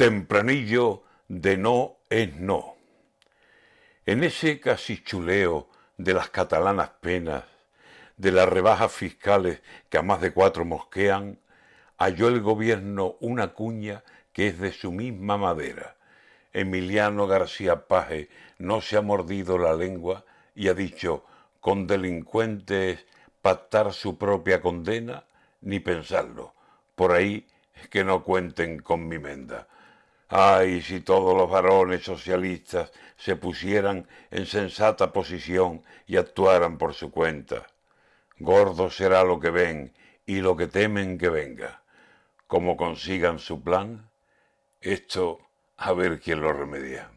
Tempranillo de no es no. En ese casi chuleo de las catalanas penas, de las rebajas fiscales que a más de cuatro mosquean, halló el gobierno una cuña que es de su misma madera. Emiliano García Paje no se ha mordido la lengua y ha dicho, con delincuentes pactar su propia condena, ni pensarlo. Por ahí que no cuenten con mi menda. Ay, si todos los varones socialistas se pusieran en sensata posición y actuaran por su cuenta. Gordo será lo que ven y lo que temen que venga. Como consigan su plan, esto a ver quién lo remedia.